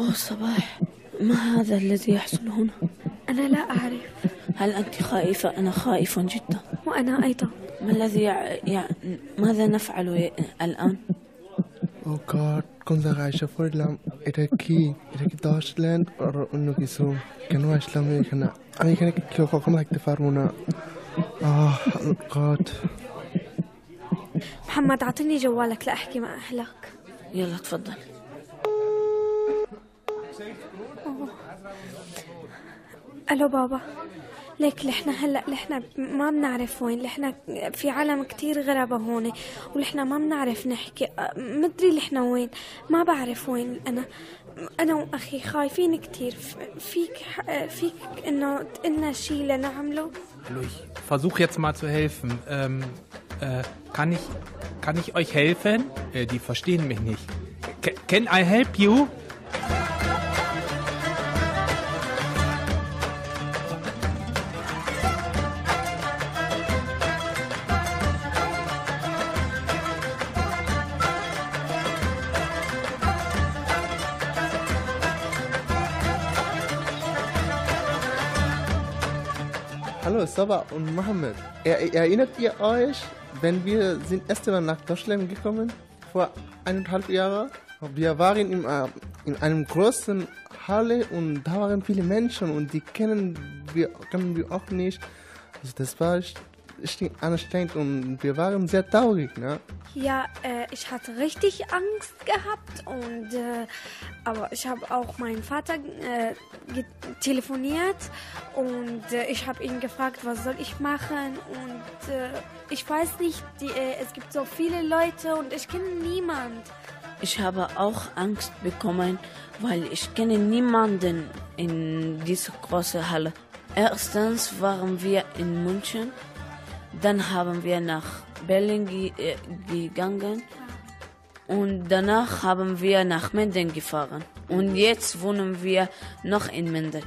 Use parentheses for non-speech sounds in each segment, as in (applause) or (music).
أوه صباح. ما هذا الذي يحصل هنا؟ أنا لا أعرف. هل أنت خائفة؟ أنا خائف جدا. وأنا أيضا. ما الذي يع... يع... ماذا نفعل ي... الآن؟ أو كارت كنت عايشة في la إتاكي إتاكي era لاند Deutschland o no كانوا que no es la mexicana. A mí que quiero como la محمد أعطيني جوالك لأحكي مع أهلك. يلا تفضل. ألو بابا ليك لحنا هلا لحنا ما بنعرف وين لحنا في عالم كتير غربة هون ولحنا ما بنعرف نحكي أ- مدري لحنا وين ما بعرف وين أنا أنا وأخي خايفين كتير ف- فيك ح- فيك إنه تقلنا شي لنعمله Hallo, ich versuche jetzt mal zu helfen. Ähm, äh, kann ich, kann ich euch helfen? Äh, die verstehen mich nicht. Ca- Can I help you? Saba und Mohammed. Er, erinnert ihr euch, wenn wir sind erste Mal nach Deutschland gekommen vor eineinhalb Jahren? Wir waren in, äh, in einem großen Halle und da waren viele Menschen und die kennen wir, kennen wir auch nicht. Also das war echt anstrengend und wir waren sehr traurig. Ne? Ja, äh, ich hatte richtig Angst gehabt und äh, aber ich habe auch meinen Vater äh, telefoniert und äh, ich habe ihn gefragt, was soll ich machen und äh, ich weiß nicht, die, äh, es gibt so viele Leute und ich kenne niemand. Ich habe auch Angst bekommen, weil ich kenne niemanden in dieser großen Halle. Erstens waren wir in München, dann haben wir nach Berlin ge äh, gegangen und danach haben wir nach Minden gefahren. Und jetzt wohnen wir noch in Minden.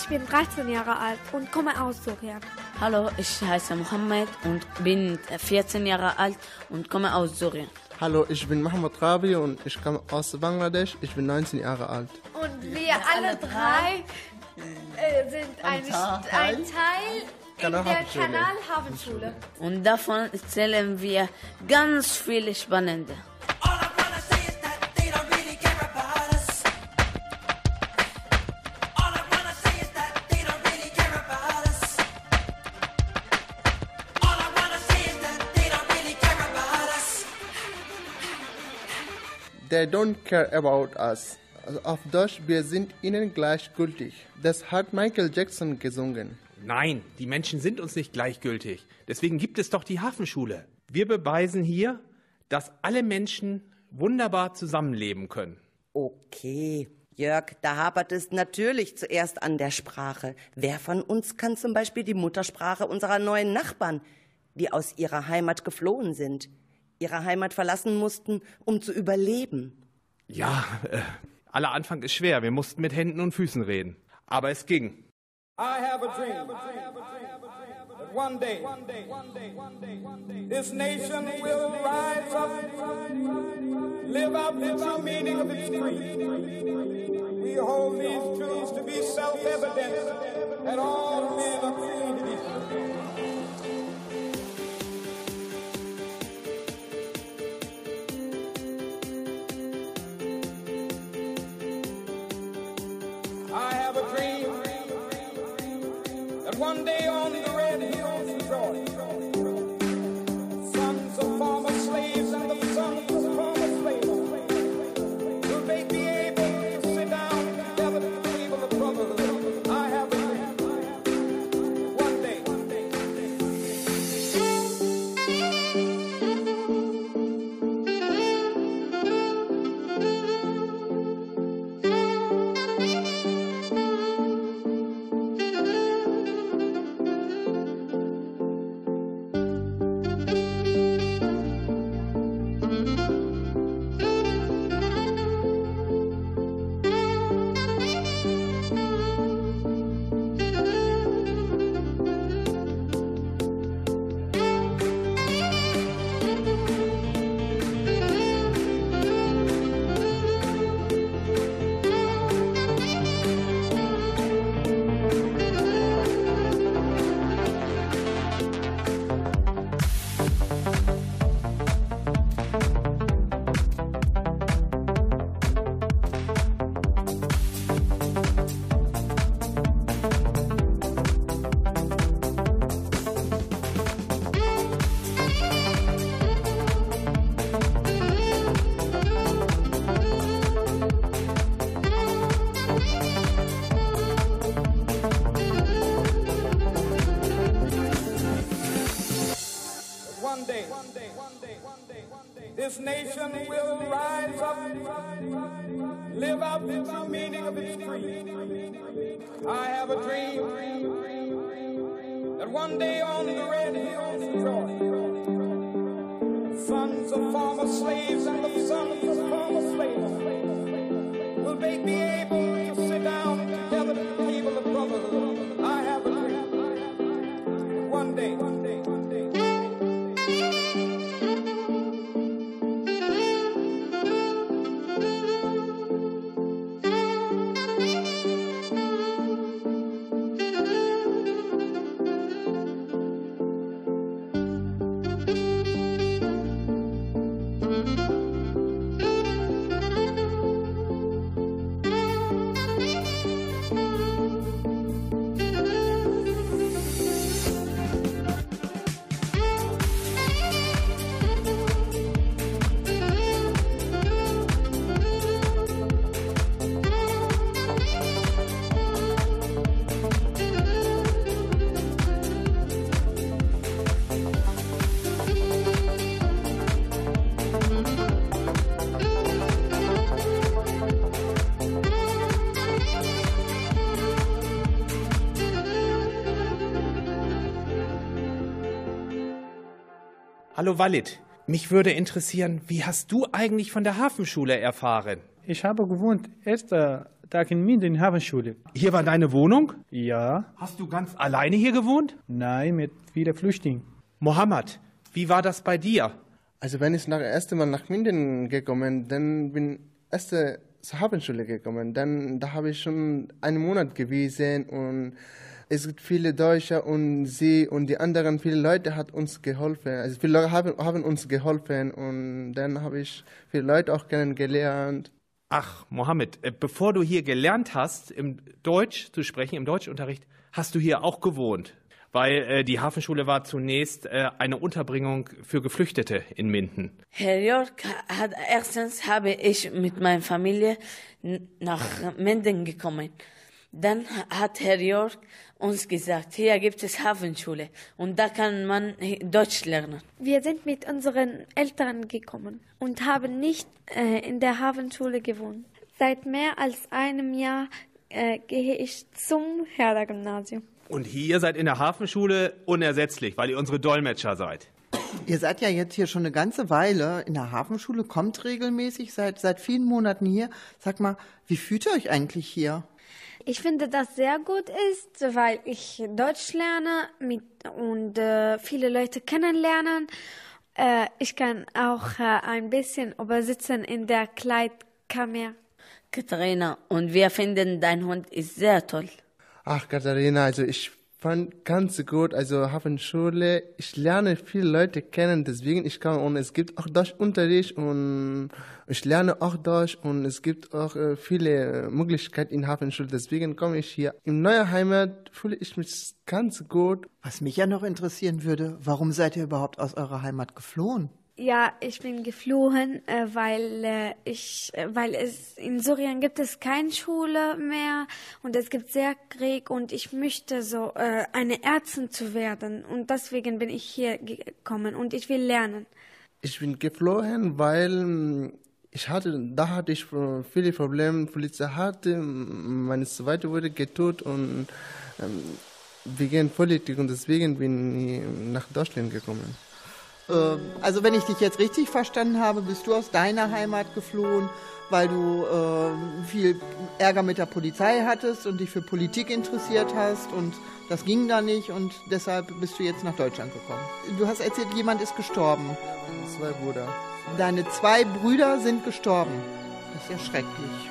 Ich bin 13 Jahre alt und komme aus Syrien. Hallo, ich heiße Mohammed und bin 14 Jahre alt und komme aus Syrien. Hallo, ich bin Mohammed Rabi und ich komme aus Bangladesch. Ich bin 19 Jahre alt. Und wir alle drei äh, sind ein, Teil- ein Teil in der Kanalhafenschule. Kanalhafenschule. Und davon erzählen wir ganz viele spannende. They don't care about us. Auf Deutsch, wir sind ihnen gleichgültig. Das hat Michael Jackson gesungen. Nein, die Menschen sind uns nicht gleichgültig. Deswegen gibt es doch die Hafenschule. Wir beweisen hier, dass alle Menschen wunderbar zusammenleben können. Okay. Jörg, da hapert es natürlich zuerst an der Sprache. Wer von uns kann zum Beispiel die Muttersprache unserer neuen Nachbarn, die aus ihrer Heimat geflohen sind, ihre Heimat verlassen mussten, um zu überleben? Ja, äh, aller Anfang ist schwer. Wir mussten mit Händen und Füßen reden. Aber es ging. I have a dream that one day this nation will rise up, live out the true meaning of its creed. We hold these truths to be self-evident that all men are created equal. Hallo Walid, mich würde interessieren, wie hast du eigentlich von der Hafenschule erfahren? Ich habe gewohnt, erster Tag in Minden Hafenschule. Hier war deine Wohnung? Ja, Hast du ganz alleine hier gewohnt? nein, mit vielen Flüchtlingen. Mohammed, wie war das bei dir? Also wenn ich nach erste Mal nach Minden gekommen, dann bin erste zur Hafenschule gekommen. Dann da habe ich schon einen Monat gewesen und es gibt viele Deutsche und sie und die anderen viele Leute hat uns geholfen. Also viele Leute haben, haben uns geholfen und dann habe ich viele Leute auch kennengelernt. Ach, Mohammed, äh, bevor du hier gelernt hast, im Deutsch zu sprechen, im Deutschunterricht, hast du hier auch gewohnt. Weil äh, die Hafenschule war zunächst äh, eine Unterbringung für Geflüchtete in Minden. Herr Jörg hat erstens habe ich mit meiner Familie nach Minden gekommen. Dann hat Herr Jörg uns gesagt, hier gibt es Hafenschule und da kann man Deutsch lernen. Wir sind mit unseren Eltern gekommen und haben nicht äh, in der Hafenschule gewohnt. Seit mehr als einem Jahr äh, gehe ich zum Herder-Gymnasium. Und hier seid in der Hafenschule unersetzlich, weil ihr unsere Dolmetscher seid. Ihr seid ja jetzt hier schon eine ganze Weile in der Hafenschule, kommt regelmäßig seit, seit vielen Monaten hier. Sag mal, wie fühlt ihr euch eigentlich hier? Ich finde, das sehr gut ist, weil ich Deutsch lerne mit, und äh, viele Leute kennenlernen. Äh, ich kann auch äh, ein bisschen übersitzen in der Kleidkammer. Katharina, und wir finden, dein Hund ist sehr toll. Ach Katharina, also ich fand ganz gut, also Hafenschule, ich lerne viele Leute kennen, deswegen ich kann und es gibt auch Deutschunterricht und ich lerne auch Deutsch und es gibt auch äh, viele äh, Möglichkeiten in Hafenschule, deswegen komme ich hier. In neuer Heimat fühle ich mich ganz gut. Was mich ja noch interessieren würde, warum seid ihr überhaupt aus eurer Heimat geflohen? Ja, ich bin geflohen, äh, weil äh, ich, äh, weil es in Syrien gibt es keine Schule mehr und es gibt sehr Krieg und ich möchte so eine Ärztin zu werden und deswegen bin ich hier gekommen und ich will lernen. Ich bin geflohen, weil mm, ich hatte, da hatte ich viele Probleme. Polizei hatte, meine zweite wurde getötet und ähm, wegen Politik und deswegen bin ich nach Deutschland gekommen. Ähm, also wenn ich dich jetzt richtig verstanden habe, bist du aus deiner Heimat geflohen, weil du ähm, viel Ärger mit der Polizei hattest und dich für Politik interessiert hast und das ging da nicht und deshalb bist du jetzt nach Deutschland gekommen. Du hast erzählt, jemand ist gestorben. Zwei Brüder. Deine zwei Brüder sind gestorben. Das ist ja schrecklich.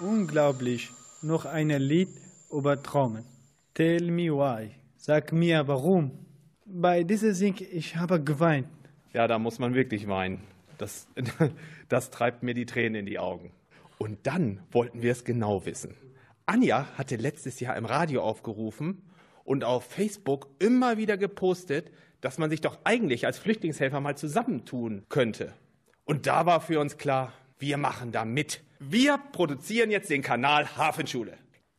Unglaublich. Noch ein Lied über Träumen. Tell me why. Sag mir warum. Bei diesem Sing, ich habe geweint. Ja, da muss man wirklich weinen. Das, (laughs) das treibt mir die Tränen in die Augen. Und dann wollten wir es genau wissen. Anja hatte letztes Jahr im Radio aufgerufen und auf Facebook immer wieder gepostet, dass man sich doch eigentlich als Flüchtlingshelfer mal zusammentun könnte. Und da war für uns klar, wir machen da mit. Wir produzieren jetzt den Kanal Hafenschule.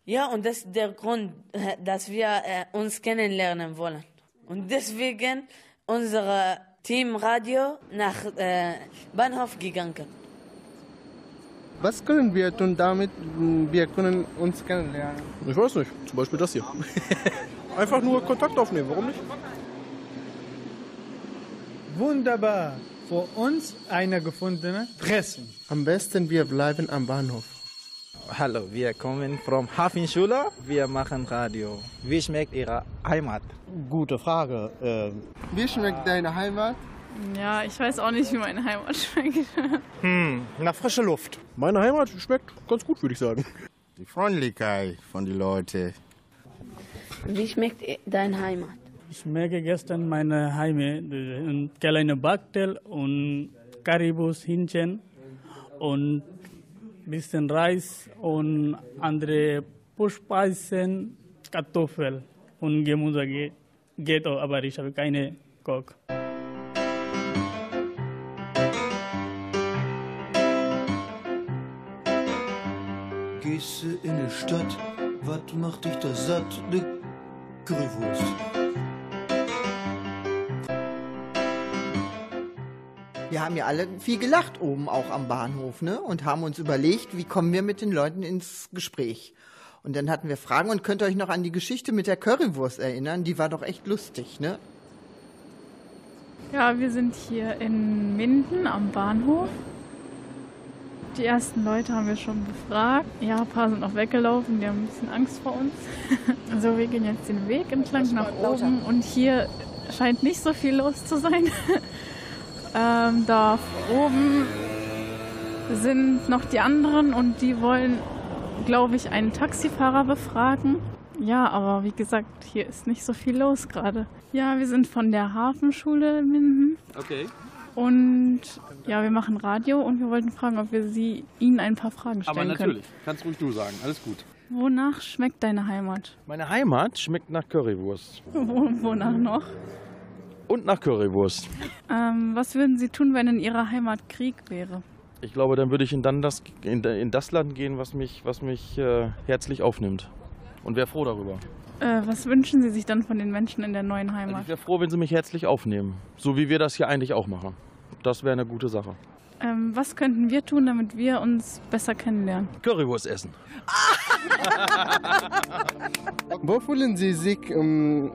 Ja, und das ist der Grund, (laughs) dass wir äh, uns kennenlernen wollen. Und deswegen unser Team Radio nach äh, Bahnhof gegangen. Was können wir tun damit? Wir können uns kennenlernen. Ich weiß nicht. Zum Beispiel das hier. (laughs) Einfach nur Kontakt aufnehmen. Warum nicht? Wunderbar. Für uns eine gefundene Treffen. Am besten wir bleiben am Bahnhof. Hallo, wir kommen vom Hafenschule. Wir machen Radio. Wie schmeckt Ihre Heimat? Gute Frage. Ähm, Wie schmeckt deine Heimat? Ja, ich weiß auch nicht, wie meine Heimat (laughs) schmeckt. hm, nach frischer Luft. Meine Heimat schmeckt ganz gut, würde ich sagen. Die Freundlichkeit von den Leuten. Wie schmeckt deine Heimat? Ich merke gestern meine Heimat, ein kleiner Backtel und Karibus, Hähnchen und bisschen Reis und andere Pushpeisen, Kartoffel und Gemüse geht auch, aber ich habe keine Koch. Gehst du in die Stadt, was macht dich da satt? Ne Currywurst. Wir haben ja alle viel gelacht oben auch am Bahnhof, ne? Und haben uns überlegt, wie kommen wir mit den Leuten ins Gespräch. Und dann hatten wir Fragen und könnt ihr euch noch an die Geschichte mit der Currywurst erinnern? Die war doch echt lustig, ne? Ja, wir sind hier in Minden am Bahnhof. Die ersten Leute haben wir schon befragt. Ja, ein paar sind auch weggelaufen, die haben ein bisschen Angst vor uns. (laughs) also wir gehen jetzt den Weg entlang nach oben und hier scheint nicht so viel los zu sein. (laughs) ähm, da oben sind noch die anderen und die wollen, glaube ich, einen Taxifahrer befragen. Ja, aber wie gesagt, hier ist nicht so viel los gerade. Ja, wir sind von der Hafenschule in Minden. Okay. Und ja, wir machen Radio und wir wollten fragen, ob wir Sie, Ihnen ein paar Fragen stellen Aber können. natürlich. Kannst ruhig du sagen. Alles gut. Wonach schmeckt deine Heimat? Meine Heimat schmeckt nach Currywurst. Wo, (laughs) wonach noch? Und nach Currywurst. Ähm, was würden Sie tun, wenn in Ihrer Heimat Krieg wäre? Ich glaube, dann würde ich in, dann das, in, in das Land gehen, was mich, was mich äh, herzlich aufnimmt. Und wäre froh darüber. Äh, was wünschen Sie sich dann von den Menschen in der neuen Also Heimat? ich wäre froh, wenn sie mich herzlich aufnehmen. So wie wir das hier eigentlich auch machen. Das wäre eine gute Sache. Ähm, was könnten wir tun, damit wir uns besser kennenlernen? Currywurst essen. Wo fühlen Sie sich ähm,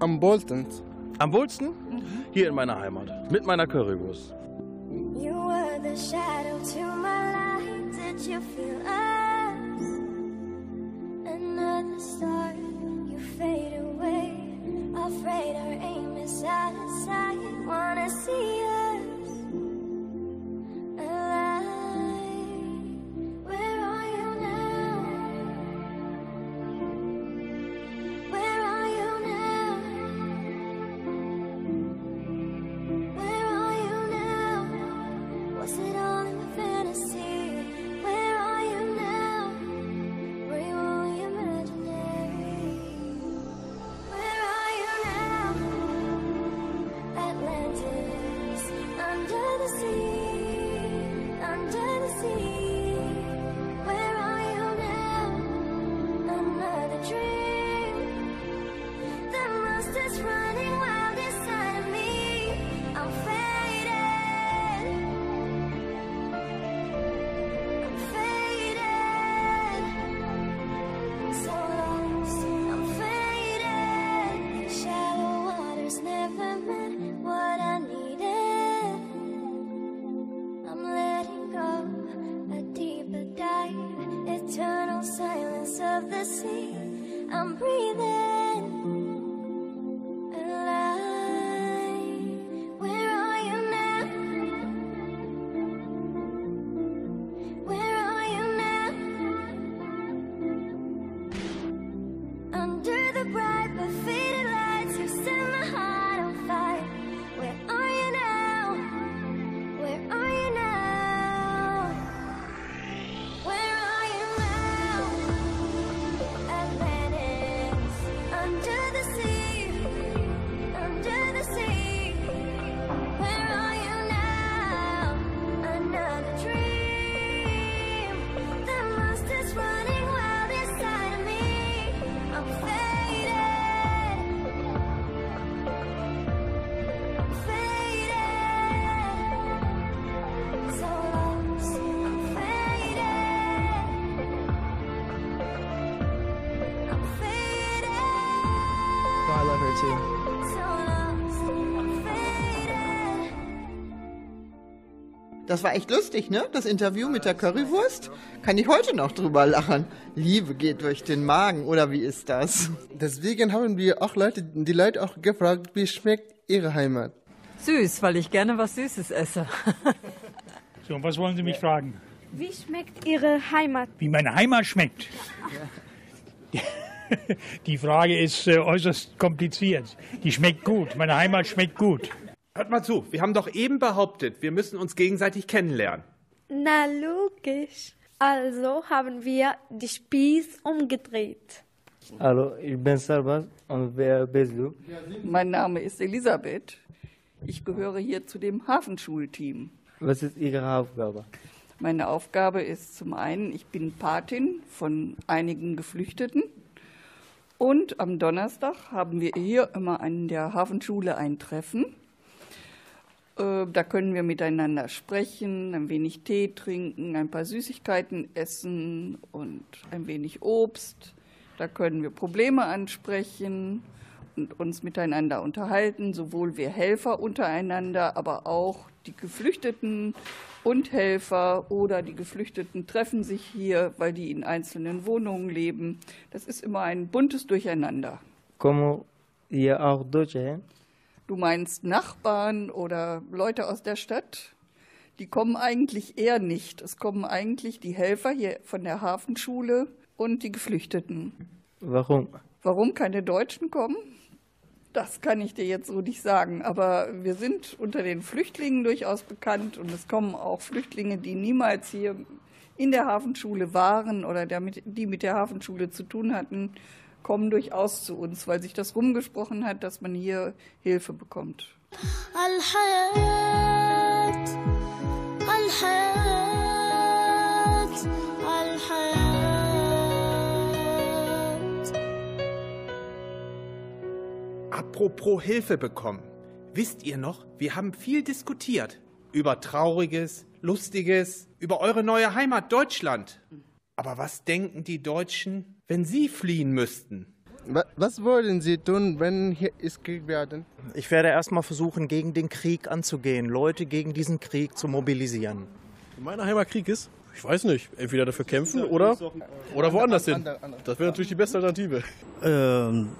am wohlsten? Am wohlsten? Hier in meiner Heimat. Mit meiner Currywurst. You were the shadow to my light. Did you feel us? Das war echt lustig, ne? Das Interview mit der Currywurst. Kann ich heute noch drüber lachen. Liebe geht durch den Magen, oder wie ist das? Deswegen haben wir auch Leute, die Leute auch gefragt, wie schmeckt ihre Heimat? Süß, weil ich gerne was Süßes esse. (laughs) So, und was wollen Sie mich fragen? Wie schmeckt Ihre Heimat? Wie meine Heimat schmeckt? (laughs) Die Frage ist äh, äußerst kompliziert. Die schmeckt gut. Meine Heimat schmeckt gut. Hört mal zu, wir haben doch eben behauptet, wir müssen uns gegenseitig kennenlernen. Na logisch. Also haben wir die Spieß umgedreht. Hallo, ich bin Salvat und wer bist du? Mein Name ist Elisabeth. Ich gehöre hier zu dem Hafenschulteam. Was ist Ihre Aufgabe? Meine Aufgabe ist zum einen, ich bin Patin von einigen Geflüchteten. Und am Donnerstag haben wir hier immer an der Hafenschule ein Treffen. Äh, Da können wir miteinander sprechen, ein wenig Tee trinken, ein paar Süßigkeiten essen und ein wenig Obst. Da können wir Probleme ansprechen und uns miteinander unterhalten, sowohl wir Helfer untereinander, aber auch die Geflüchteten und Helfer oder die Geflüchteten treffen sich hier, weil die in einzelnen Wohnungen leben. Das ist immer ein buntes Durcheinander. Como ihr auch Deutsche? Du meinst Nachbarn oder Leute aus der Stadt? Die kommen eigentlich eher nicht. Es kommen eigentlich die Helfer hier von der Hafenschule und die Geflüchteten. Warum? Warum keine Deutschen kommen? Das kann ich dir jetzt so nicht sagen. Aber wir sind unter den Flüchtlingen durchaus bekannt und es kommen auch Flüchtlinge, die niemals hier in der Hafenschule waren oder die mit der Hafenschule zu tun hatten, kommen durchaus zu uns, weil sich das rumgesprochen hat, dass man hier Hilfe bekommt. Al-Hayat, Al-Hayat, Al-Hayat. Apropos Hilfe bekommen. Wisst ihr noch, wir haben viel diskutiert über Trauriges, Lustiges, über eure neue Heimat Deutschland. Aber was denken die Deutschen, wenn sie fliehen müssten? Wa- Was wollen Sie tun, wenn hier ist Krieg werden? Ich werde erstmal versuchen, gegen den Krieg anzugehen, Leute gegen diesen Krieg zu mobilisieren. In meiner Heimat Krieg ist? Ich weiß nicht. Entweder dafür kämpfen oder, oder woanders hin. Das wäre natürlich die beste Alternative. Ähm,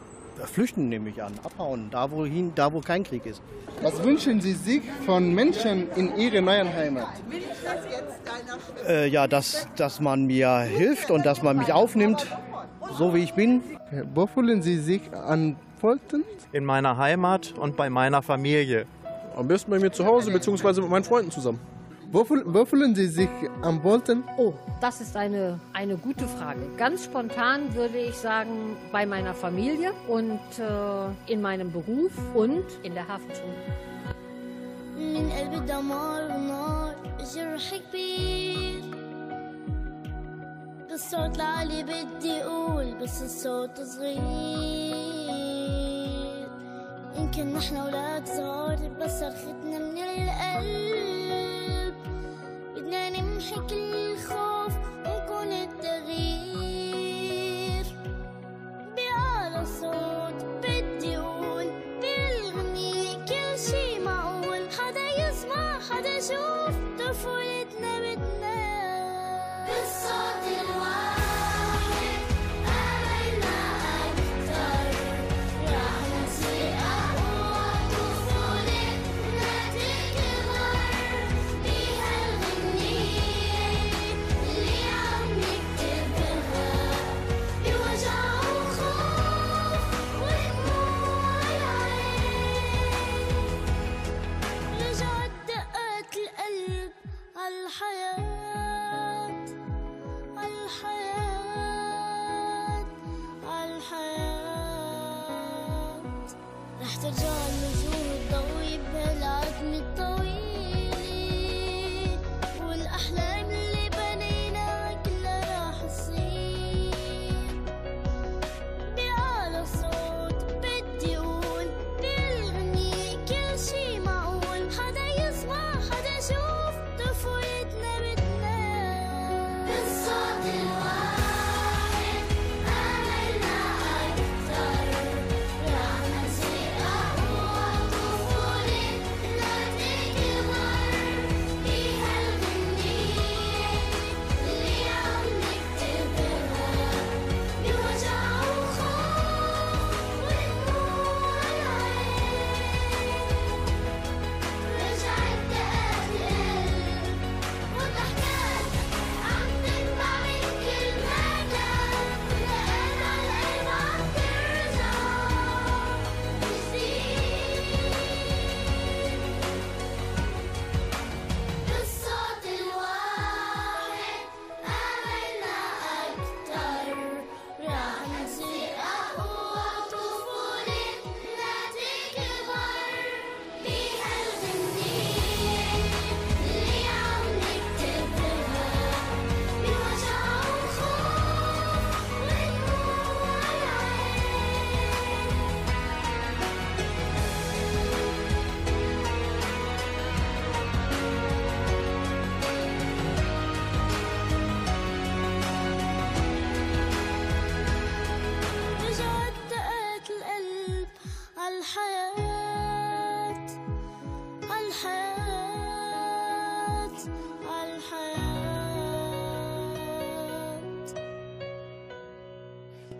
flüchten nehme ich an, abhauen, da wo, hin, da wo kein Krieg ist. Was wünschen Sie sich von Menschen in Ihrer neuen Heimat? Äh, ja, dass, dass man mir hilft und dass man mich aufnimmt, so wie ich bin. Wo fühlen Sie sich an Folten? In meiner Heimat und bei meiner Familie. Am besten bei mir zu Hause, beziehungsweise mit meinen Freunden zusammen. Wo, fühl- wo fühlen Sie sich am wohlsten? Oh, das ist eine, eine gute Frage. Ganz spontan würde ich sagen, bei meiner Familie und äh, in meinem Beruf und in der Hafenschule. من قلب دمار ونار جرح كبير بالصوت العالي بدي أقول بس الصوت صغير. يمكن نحن أولاد صغار بس صرختنا من القلب. بدنا نمحي كل الخوف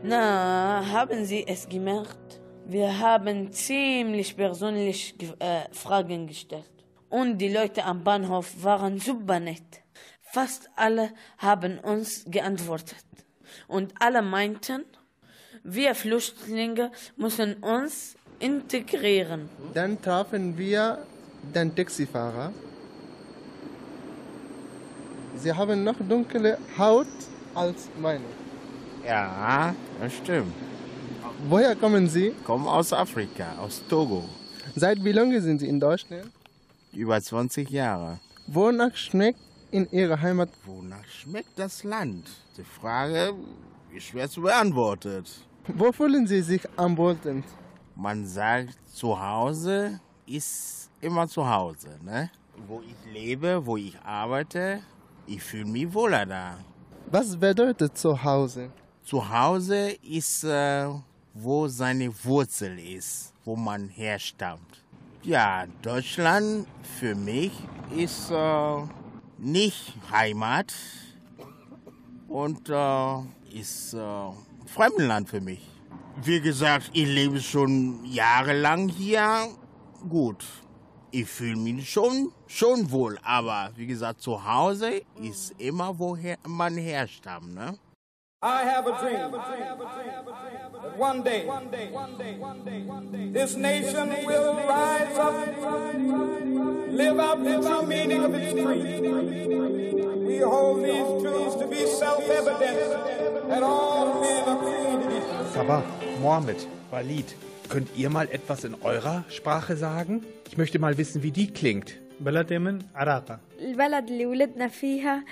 Na, haben Sie es gemerkt? Wir haben ziemlich persönlich äh, Fragen gestellt. Und die Leute am Bahnhof waren super nett. Fast alle haben uns geantwortet. Und alle meinten, wir Flüchtlinge müssen uns integrieren. Dann trafen wir den Taxifahrer. Sie haben noch dunkle Haut als meine. Ja, das stimmt. Woher kommen Sie? Komme aus Afrika, aus Togo. Seit wie lange sind Sie in Deutschland? Über 20 Jahre. Wonach schmeckt in Ihrer Heimat? Wonach schmeckt das Land? Die Frage ist schwer zu beantworten. Wo fühlen Sie sich am wohlsten? Man sagt, zu Hause ist immer zu Hause. Ne? Wo ich lebe, wo ich arbeite, ich fühle mich wohler da. Was bedeutet zu Hause? Zu Hause ist, äh, wo seine Wurzel ist, wo man herstammt. Ja, Deutschland für mich ist äh, nicht Heimat und äh, ist äh, Fremdenland für mich. Wie gesagt, ich lebe schon jahrelang hier. Gut, ich fühle mich schon, schon wohl, aber wie gesagt, zu Hause ist immer, woher man herstammt. Ne? I have a dream that one day this nation will rise up, live out the true meaning of its creed. We hold these truths to be self-evident that all men are created equal. Sabah, Mohammed, Walid, könnt ihr mal etwas in eurer Sprache sagen? Ich möchte mal wissen, wie die klingt. بلد من عراقة البلد اللي ولدنا فيها آه،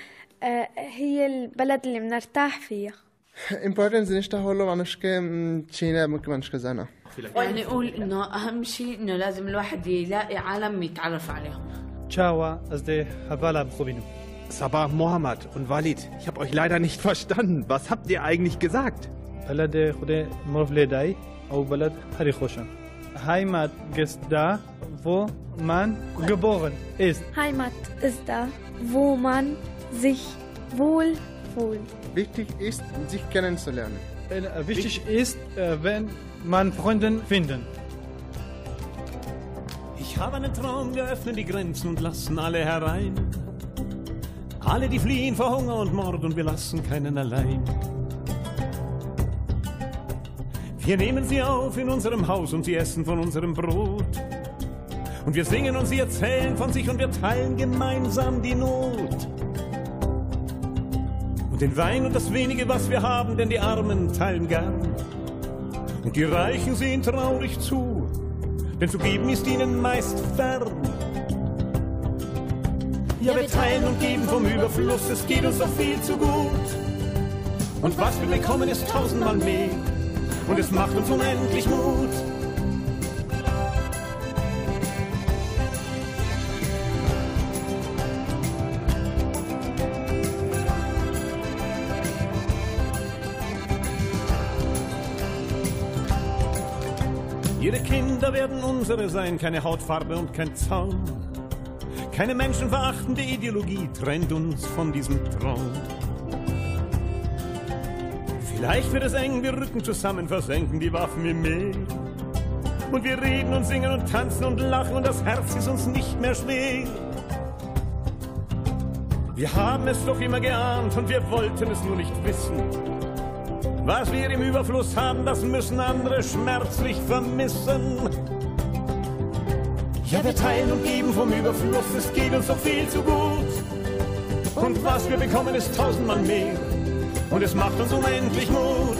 هي البلد اللي بنرتاح فيها. (laughs) Important نشتغلوا عن شكل تشينا ممكن نشكل زنا. يعني نقول إنه أهم شيء إنه لازم الواحد يلاقي عالم يتعرف عليهم. Ciała از ده حوالا بخوبینو Sabah, Mohammed und Walid, ich habe euch leider nicht verstanden. Was habt ihr eigentlich gesagt? بلد خود مرف لیدای أو بلد هری خوشم heimat ist da wo man geboren ist Heimat ist da, wo man sich wohl fühlt. Wichtig ist, sich kennenzulernen. Äh, Wichtig ist, äh, wenn man Freunde finden. Ich habe einen Traum, wir öffnen die Grenzen und lassen alle herein. Alle, die fliehen vor Hunger und Mord und wir lassen keinen allein. Wir nehmen sie auf in unserem Haus und sie essen von unserem Brot. Und wir singen und sie erzählen von sich und wir teilen gemeinsam die Not. Den Wein und das wenige, was wir haben, denn die Armen teilen gern. Und die Reichen sehen traurig zu, denn zu geben ist ihnen meist fern. Ja, wir teilen und geben vom Überfluss, es geht uns doch viel zu gut. Und was wir bekommen, ist tausendmal mehr. Und es macht uns unendlich Mut. Ihre Kinder werden unsere sein, keine Hautfarbe und kein Zaun. Keine menschenverachtende Ideologie trennt uns von diesem Traum. Vielleicht wird es eng, wir rücken zusammen, versenken die Waffen im Meer. Und wir reden und singen und tanzen und lachen und das Herz ist uns nicht mehr schwer. Wir haben es doch immer geahnt und wir wollten es nur nicht wissen. Was wir im Überfluss haben, das müssen andere schmerzlich vermissen. Ja, wir teilen und geben vom Überfluss, es geht uns doch viel zu gut. Und was wir bekommen, ist tausendmal mehr. Und es macht uns unendlich Mut.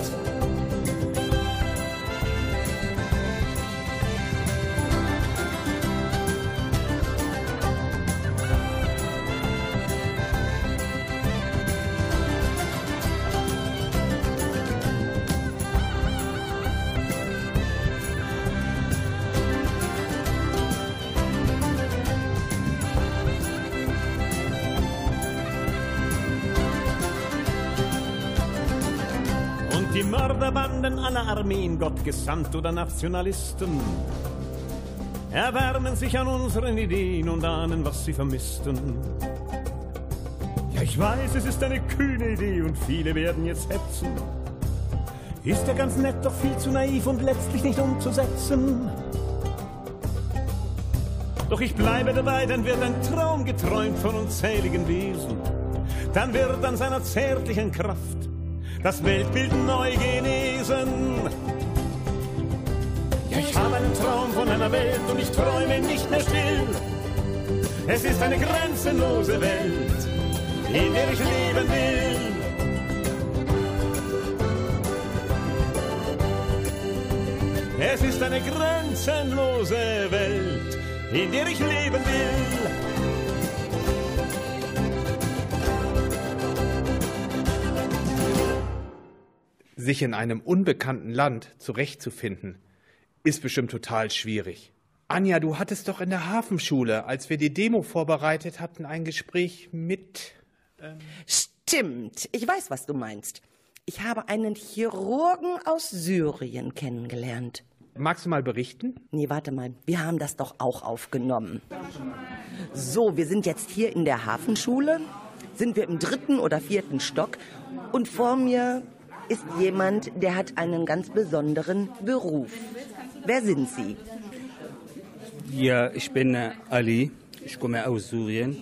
Armeen, Gott gesandt oder Nationalisten, erwärmen sich an unseren Ideen und ahnen, was sie vermissten. Ja, ich weiß, es ist eine kühne Idee und viele werden jetzt hetzen. Ist ja ganz nett, doch viel zu naiv und letztlich nicht umzusetzen. Doch ich bleibe dabei, dann wird ein Traum geträumt von unzähligen Wesen. Dann wird an seiner zärtlichen Kraft das Weltbild neu genesen. Ja, ich habe einen Traum von einer Welt und ich träume nicht mehr still. Es ist eine grenzenlose Welt, in der ich leben will. Es ist eine grenzenlose Welt, in der ich leben will. Sich in einem unbekannten Land zurechtzufinden, ist bestimmt total schwierig. Anja, du hattest doch in der Hafenschule, als wir die Demo vorbereitet hatten, ein Gespräch mit. Ähm Stimmt, ich weiß, was du meinst. Ich habe einen Chirurgen aus Syrien kennengelernt. Magst du mal berichten? Nee, warte mal, wir haben das doch auch aufgenommen. So, wir sind jetzt hier in der Hafenschule, sind wir im dritten oder vierten Stock und vor mir ist jemand, der hat einen ganz besonderen Beruf. Wer sind Sie? Ja, ich bin äh, Ali, ich komme aus Syrien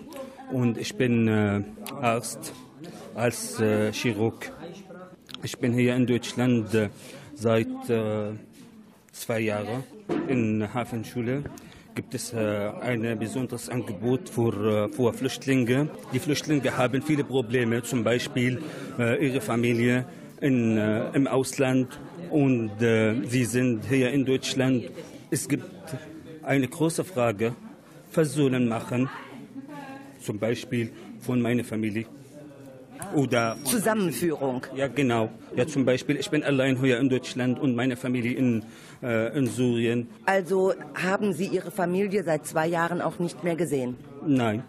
und ich bin äh, Arzt als äh, Chirurg. Ich bin hier in Deutschland äh, seit äh, zwei Jahren in der Hafenschule. Gibt es äh, ein besonderes Angebot für, für Flüchtlinge. Die Flüchtlinge haben viele Probleme, zum Beispiel ihre Familie in, äh, im Ausland und äh, sie sind hier in Deutschland. Es gibt eine große Frage, sollen machen, zum Beispiel von meiner Familie. Oder Zusammenführung. Ja, genau. Ja, zum Beispiel, ich bin allein hier in Deutschland und meine Familie in, äh, in Syrien. Also haben Sie Ihre Familie seit zwei Jahren auch nicht mehr gesehen? Nein.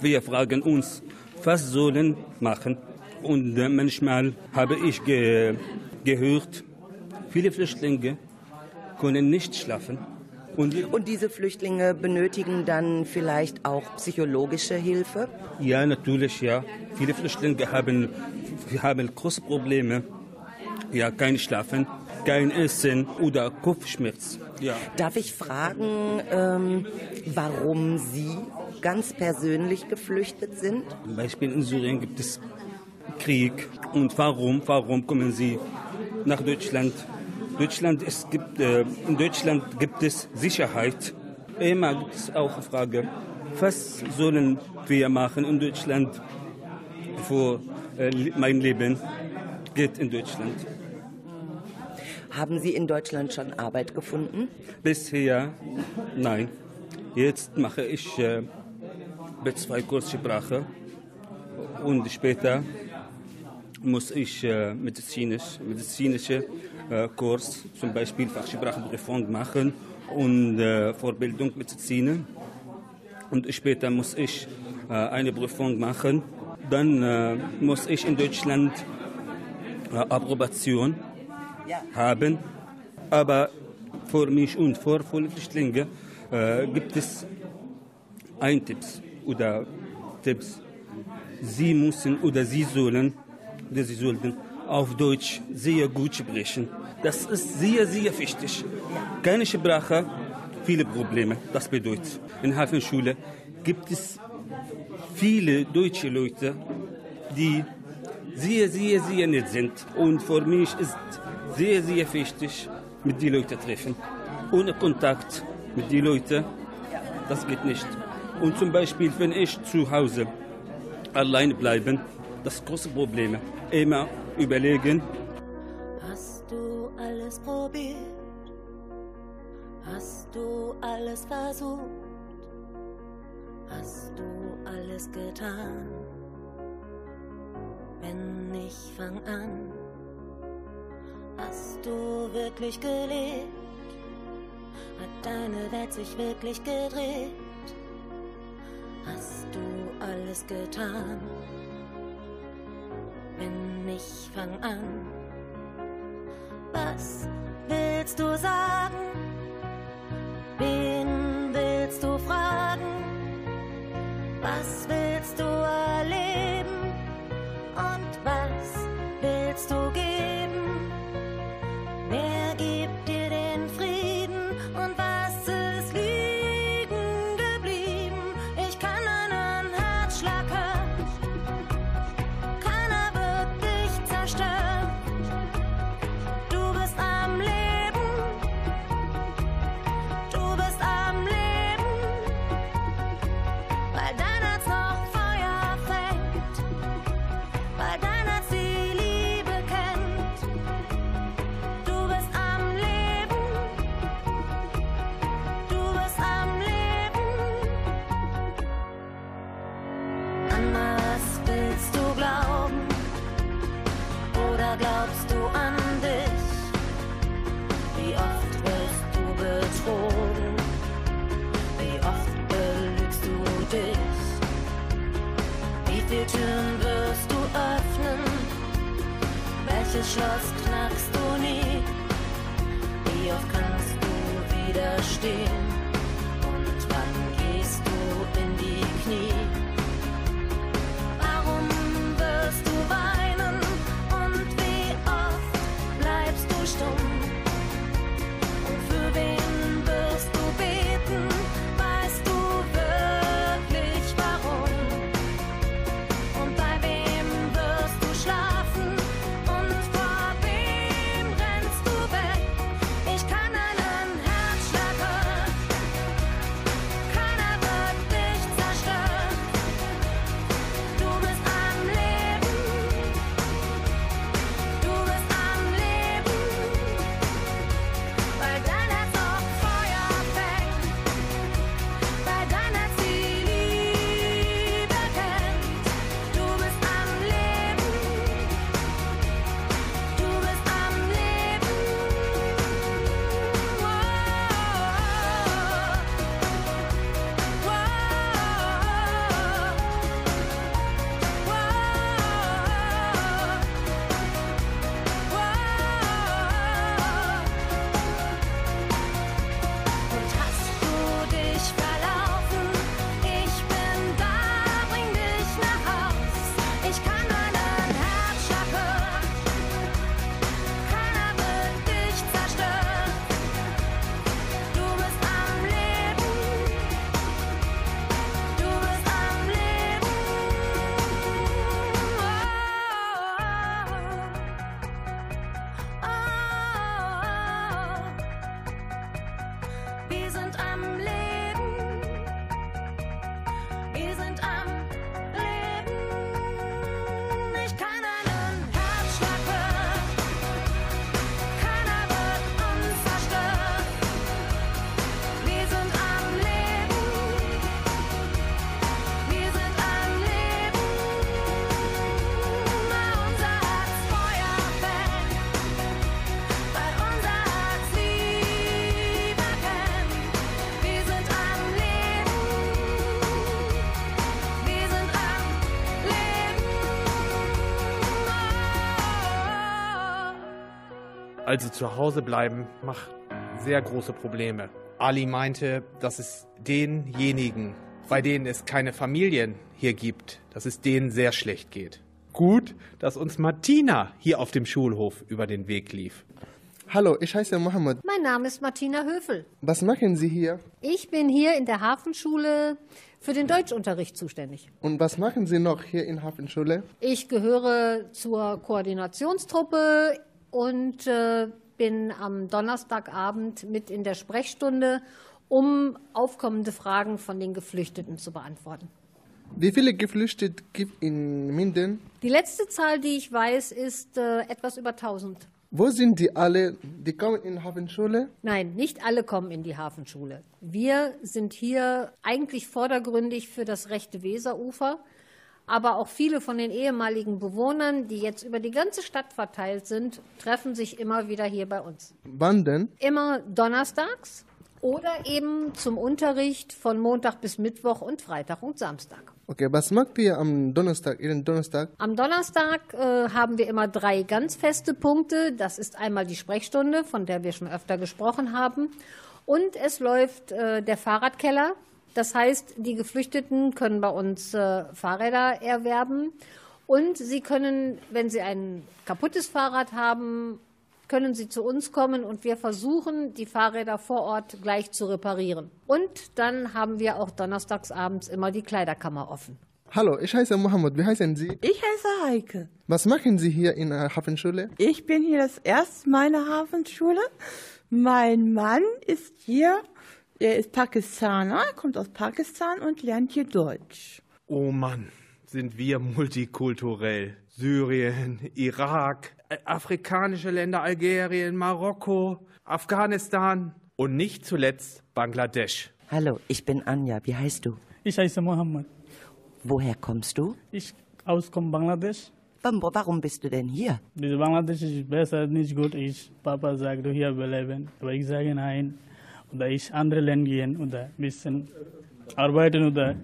Wir fragen uns, was sollen machen? Und manchmal habe ich ge gehört, viele Flüchtlinge können nicht schlafen. Und, Und diese Flüchtlinge benötigen dann vielleicht auch psychologische Hilfe? ja, natürlich, ja. Viele Flüchtlinge haben, haben große Probleme. Ja, kein Schlafen, kein Essen oder Kopfschmerz. Ja. Darf ich fragen, ähm, warum Sie ganz persönlich geflüchtet sind? Zum Beispiel in Syrien gibt es Krieg. Und warum, warum kommen sie nach Deutschland? Deutschland es gibt, äh, in Deutschland gibt es Sicherheit. Immer gibt es auch eine Frage, was sollen wir machen in Deutschland für äh, mein Leben geht in Deutschland. Haben Sie in Deutschland schon Arbeit gefunden? Bisher nein. Jetzt mache ich äh, B2-Kurs Sprache und später muss ich äh, medizinisch, medizinische äh, Kurs, zum Beispiel Fachsprachenprüfung machen und äh, Vorbildung Medizin. Und später muss ich äh, eine Prüfung machen. Dann äh, muss ich in Deutschland äh, Approbation haben. Aber für mich und für Flüchtlinge äh, gibt es ein Tipps oder Tipps. Sie müssen oder sie sollen, oder sie sollten auf Deutsch sehr gut sprechen. Das ist sehr, sehr wichtig. Keine Sprache, viele Probleme. Das bedeutet, in Hafenschule gibt es viele deutsche Leute, die sehr, sehr, sehr nett sind. Und für mich ist sehr, sehr wichtig, mit den Leuten treffen. Ohne Kontakt mit den Leuten, das geht nicht. Und zum Beispiel, wenn ich zu Hause allein bleiben, das große Probleme. Immer überlegen, Hast du alles probiert? Hast du alles versucht? Hast du alles getan? Wenn nicht, fang an. Hast du wirklich gelebt? Hat deine Welt sich wirklich gedreht? Hast du alles getan? Wenn nicht, fang an. Was willst du sagen? Wen willst du fragen? Was willst du Schloss knackst du nie? Wie oft kannst du widerstehen? Also zu Hause bleiben macht sehr große Probleme. Ali meinte, dass es denjenigen, bei denen es keine Familien hier gibt, dass es denen sehr schlecht geht. Gut, dass uns Martina hier auf dem Schulhof über den Weg lief. Hallo, ich heiße Mohammed. Mein Name ist Martina Höfel. Was machen Sie hier? Ich bin hier in der Hafenschule für den Deutschunterricht zuständig. Und was machen Sie noch hier in Hafenschule? Ich gehöre zur Koordinationstruppe und äh, bin am Donnerstagabend mit in der Sprechstunde, um aufkommende Fragen von den Geflüchteten zu beantworten. Wie viele Geflüchtete gibt in Minden? Die letzte Zahl, die ich weiß, ist äh, etwas über 1000. Wo sind die alle? Die kommen in Hafenschule? Nein, nicht alle kommen in die Hafenschule. Wir sind hier eigentlich vordergründig für das rechte Weserufer, aber auch viele von den ehemaligen Bewohnern, die jetzt über die ganze Stadt verteilt sind, treffen sich immer wieder hier bei uns. Wann denn? Immer donnerstags oder eben zum Unterricht von Montag bis Mittwoch und Freitag und Samstag. Okay, was macht ihr am Donnerstag, jeden Donnerstag? Am Donnerstag äh, haben wir immer drei ganz feste Punkte. Das ist einmal die Sprechstunde, von der wir schon öfter gesprochen haben. Und es läuft äh, der Fahrradkeller. Das heißt, die Geflüchteten können bei uns äh, Fahrräder erwerben. Und sie können, wenn sie ein kaputtes Fahrrad haben, können Sie zu uns kommen und wir versuchen, die Fahrräder vor Ort gleich zu reparieren. Und dann haben wir auch donnerstags abends immer die Kleiderkammer offen. Hallo, ich heiße Mohammed. Wie heißen Sie? Ich heiße Heike. Was machen Sie hier in der Hafenschule? Ich bin hier das erste Mal in der Hafenschule. Mein Mann ist hier, er ist Pakistaner, kommt aus Pakistan und lernt hier Deutsch. Oh Mann, sind wir multikulturell. Syrien, Irak, äh, afrikanische Länder, Algerien, Marokko, Afghanistan und nicht zuletzt Bangladesch. Hallo, ich bin Anja. Wie heißt du? Ich heiße Mohammed. Woher kommst du? Ich aus komm Bangladesch. Warum, bist du denn hier? Bangladesch ist besser, nicht gut. Ich, Papa sagt, du hier bleiben. Aber ich sage nein. Oder ich andere Länder gehen oder ein bisschen arbeiten oder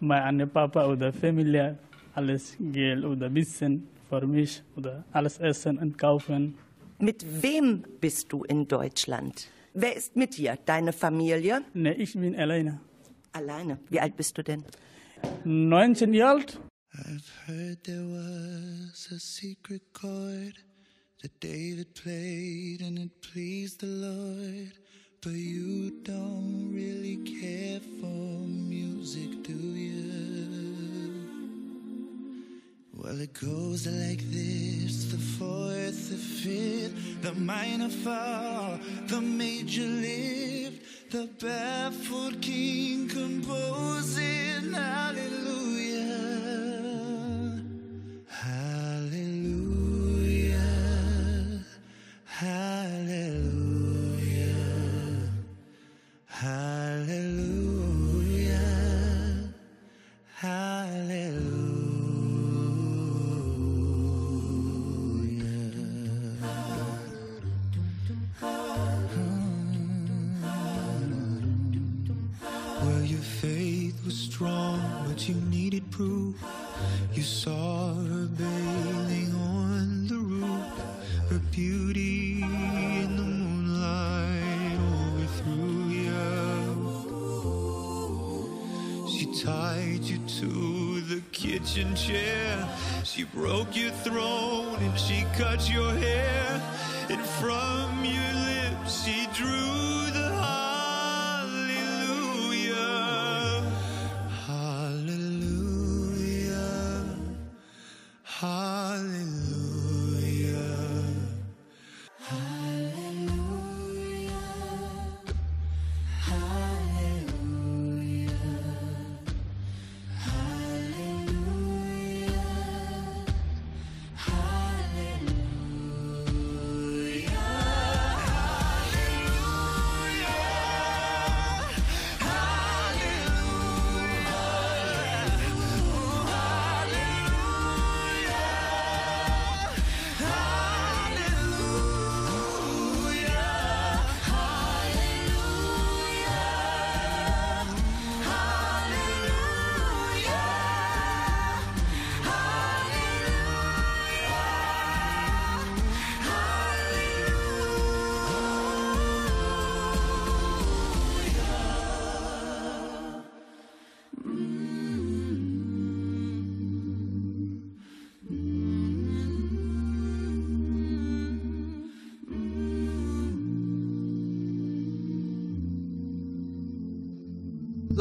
meine Papa oder Familie alles Geld oder ein bisschen für mich oder alles essen und kaufen. Mit wem bist du in Deutschland? Wer ist mit dir? Deine Familie? Nee, ich bin alleine. Alleine. Wie alt bist du denn? 19 Jahre alt. I've heard there was a secret chord that David played and it pleased the Lord. But you don't really care for music, do you? Well, it goes like this the fourth, the fifth, the minor fall, the major lift, the baffled king composing hallelujah. She broke your throne and she cut your hair. And from your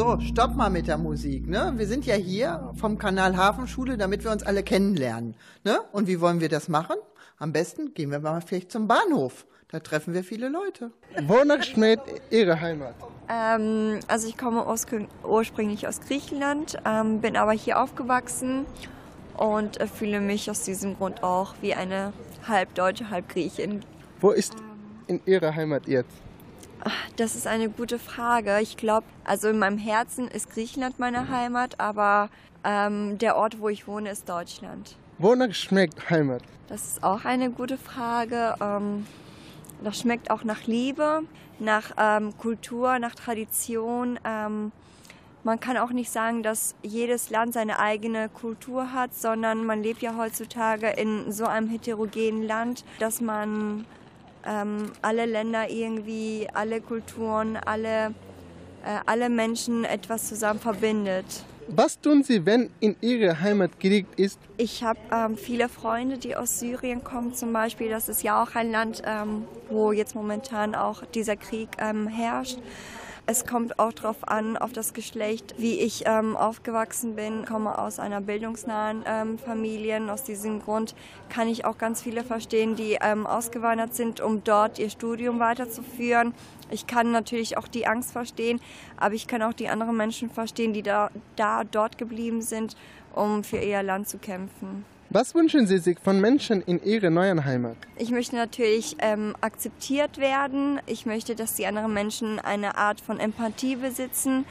So, stopp mal mit der Musik, ne? Wir sind ja hier vom Kanal Hafenschule, damit wir uns alle kennenlernen, ne? Und wie wollen wir das machen? Am besten gehen wir mal vielleicht zum Bahnhof. Da treffen wir viele Leute. Wonach schmeckt Ihre Heimat? Ähm, also ich komme aus, ursprünglich aus Griechenland, ähm, bin aber hier aufgewachsen und äh, fühle mich aus diesem Grund auch wie eine halb Deutsche, halb Griechin. Wo ist in Ihrer Heimat jetzt? Das ist eine gute Frage. Ich glaube, also in meinem Herzen ist Griechenland meine Heimat, aber ähm, der Ort, wo ich wohne, ist Deutschland. Wonach schmeckt Heimat? Das ist auch eine gute Frage. Ähm, das schmeckt auch nach Liebe, nach ähm, Kultur, nach Tradition. Ähm, man kann auch nicht sagen, dass jedes Land seine eigene Kultur hat, sondern man lebt ja heutzutage in so einem heterogenen Land, dass man ähm, alle Länder irgendwie, alle Kulturen, alle, äh, alle Menschen etwas zusammen verbindet. Was tun Sie, wenn in Ihrer Heimat Krieg ist? Ich habe ähm, viele Freunde, die aus Syrien kommen zum Beispiel. Das ist ja auch ein Land, ähm, wo jetzt momentan auch dieser Krieg ähm, herrscht. Es kommt auch darauf an, auf das Geschlecht, wie ich ähm, aufgewachsen bin. Ich komme aus einer bildungsnahen ähm, Familie. Aus diesem Grund kann ich auch ganz viele verstehen, die ähm, ausgewandert sind, um dort ihr Studium weiterzuführen. Ich kann natürlich auch die Angst verstehen, aber ich kann auch die anderen Menschen verstehen, die da, da dort geblieben sind, um für ihr Land zu kämpfen. Was wünschen Sie sich von Menschen in Ihrer neuen Heimat? Ich möchte natürlich ähm, akzeptiert werden. Ich möchte, dass die anderen Menschen eine Art von Empathie besitzen.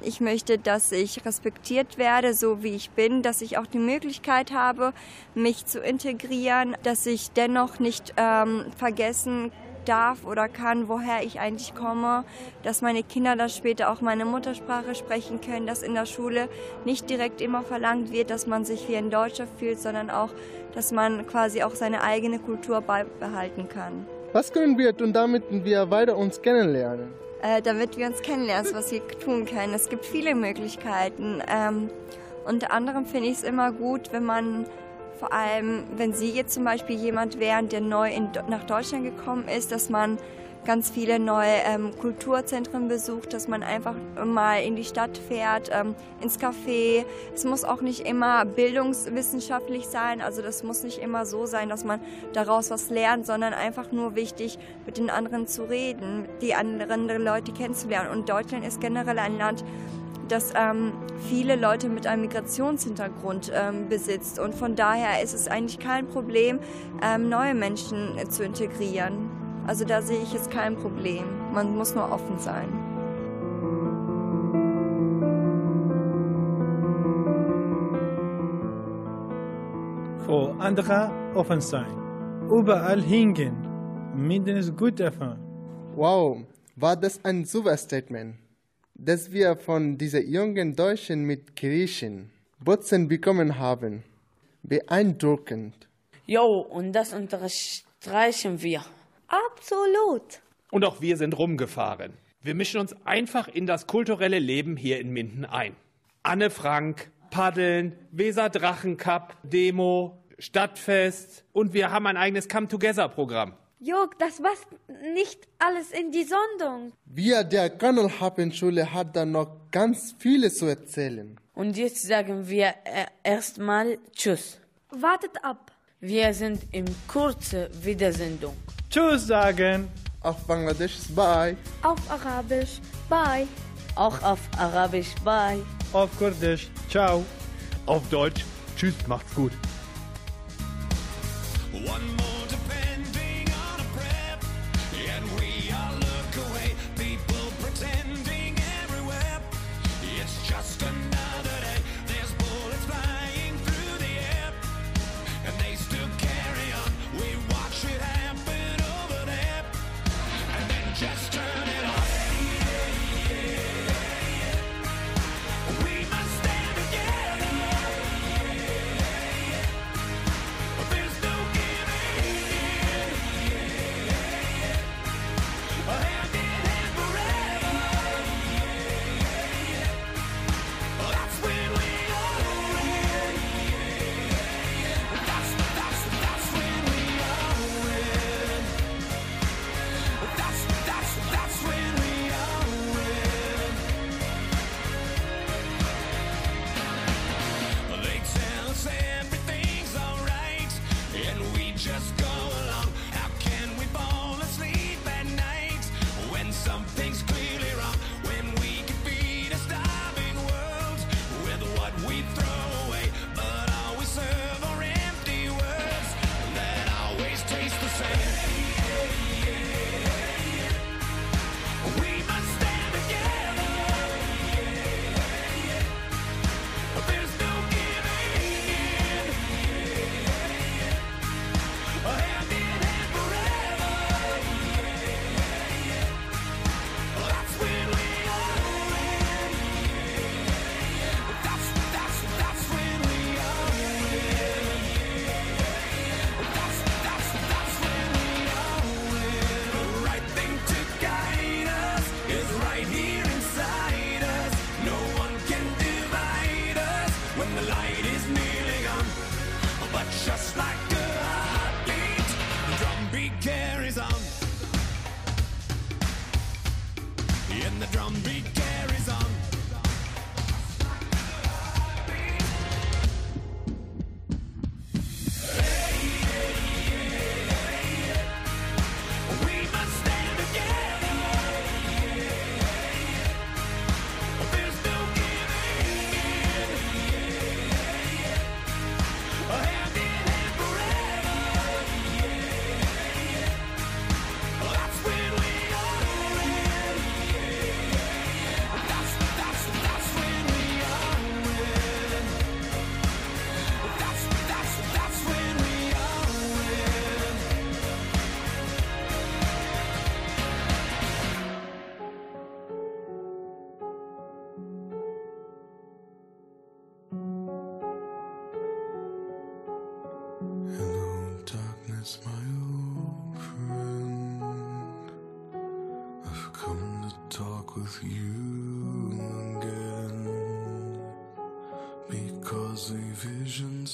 Ich möchte, dass ich respektiert werde, so wie ich bin, dass ich auch die Möglichkeit habe, mich zu integrieren, dass ich dennoch nicht ähm, vergessen darf oder kann, woher ich eigentlich komme, dass meine Kinder das später auch meine Muttersprache sprechen können, dass in der Schule nicht direkt immer verlangt wird, dass man sich wie ein Deutscher fühlt, sondern auch, dass man quasi auch seine eigene Kultur beibehalten kann. Was können wir tun, damit wir weiter uns kennenlernen? Äh, damit wir uns kennenlernen, was wir tun können. Es gibt viele Möglichkeiten. Ähm, unter anderem finde ich es immer gut, wenn man vor allem, wenn Sie jetzt zum Beispiel jemand wären, der neu in, nach Deutschland gekommen ist, dass man ganz viele neue ähm, Kulturzentren besucht, dass man einfach mal in die Stadt fährt, ähm, ins Café. Es muss auch nicht immer bildungswissenschaftlich sein, also das muss nicht immer so sein, dass man daraus was lernt, sondern einfach nur wichtig, mit den anderen zu reden, die anderen Leute kennenzulernen. Und Deutschland ist generell ein Land, das ähm, viele Leute mit einem Migrationshintergrund ähm, besitzt. Und von daher ist es eigentlich kein Problem, ähm, neue Menschen äh, zu integrieren. Also da sehe ich jetzt kein Problem. Man muss nur offen sein. Für andere offen sein. Überall hingehen. Mindestens gut erfahren. Wow, war das ein super Statement, das wir von dieser jungen Deutschen mit Griechen Botzen bekommen haben. Beeindruckend. Jo, und das unterstreichen wir. Absolut. Und auch wir sind rumgefahren. Wir mischen uns einfach in das kulturelle Leben hier in Minden ein. Anne Frank, Paddeln, Weser Drachencup, Demo, Stadtfest und wir haben ein eigenes Come-Together-Programm. Jörg, das war nicht alles in die Sondung. Wir der Kanalhafenschule hat da noch ganz vieles zu erzählen. Und jetzt sagen wir äh, erstmal Tschüss. Wartet ab. Wir sind in kurzer Wiedersendung. Tschüss sagen. Auf Bangladesch Bye. Auf Arabisch. Bye. Auch auf Arabisch Bye. Auf Kurdisch. Ciao. Auf Deutsch. Tschüss, macht's gut. One more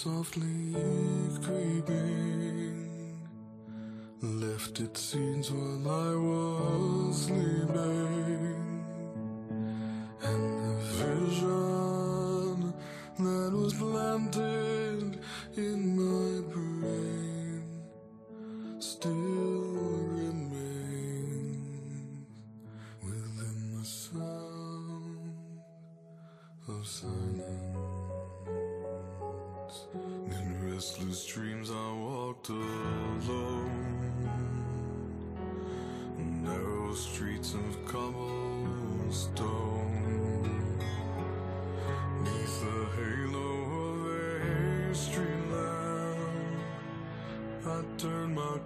softly creeping. Left its scenes while I was sleeping. And the vision that was planted in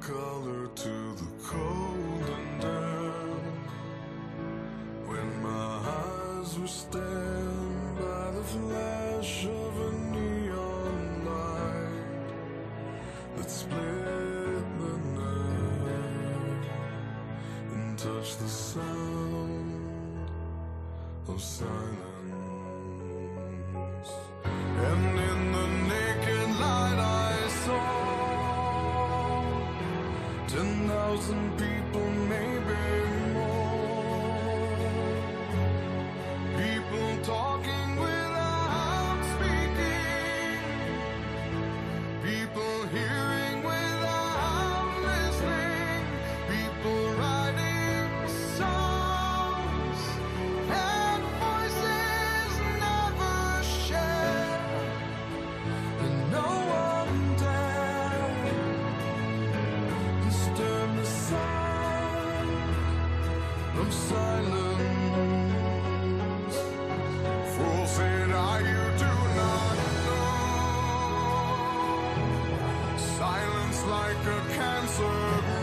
color to the cold and damp. When my eyes were stained by the flash of a neon light that split the night and touched the sound of silence. a cancer.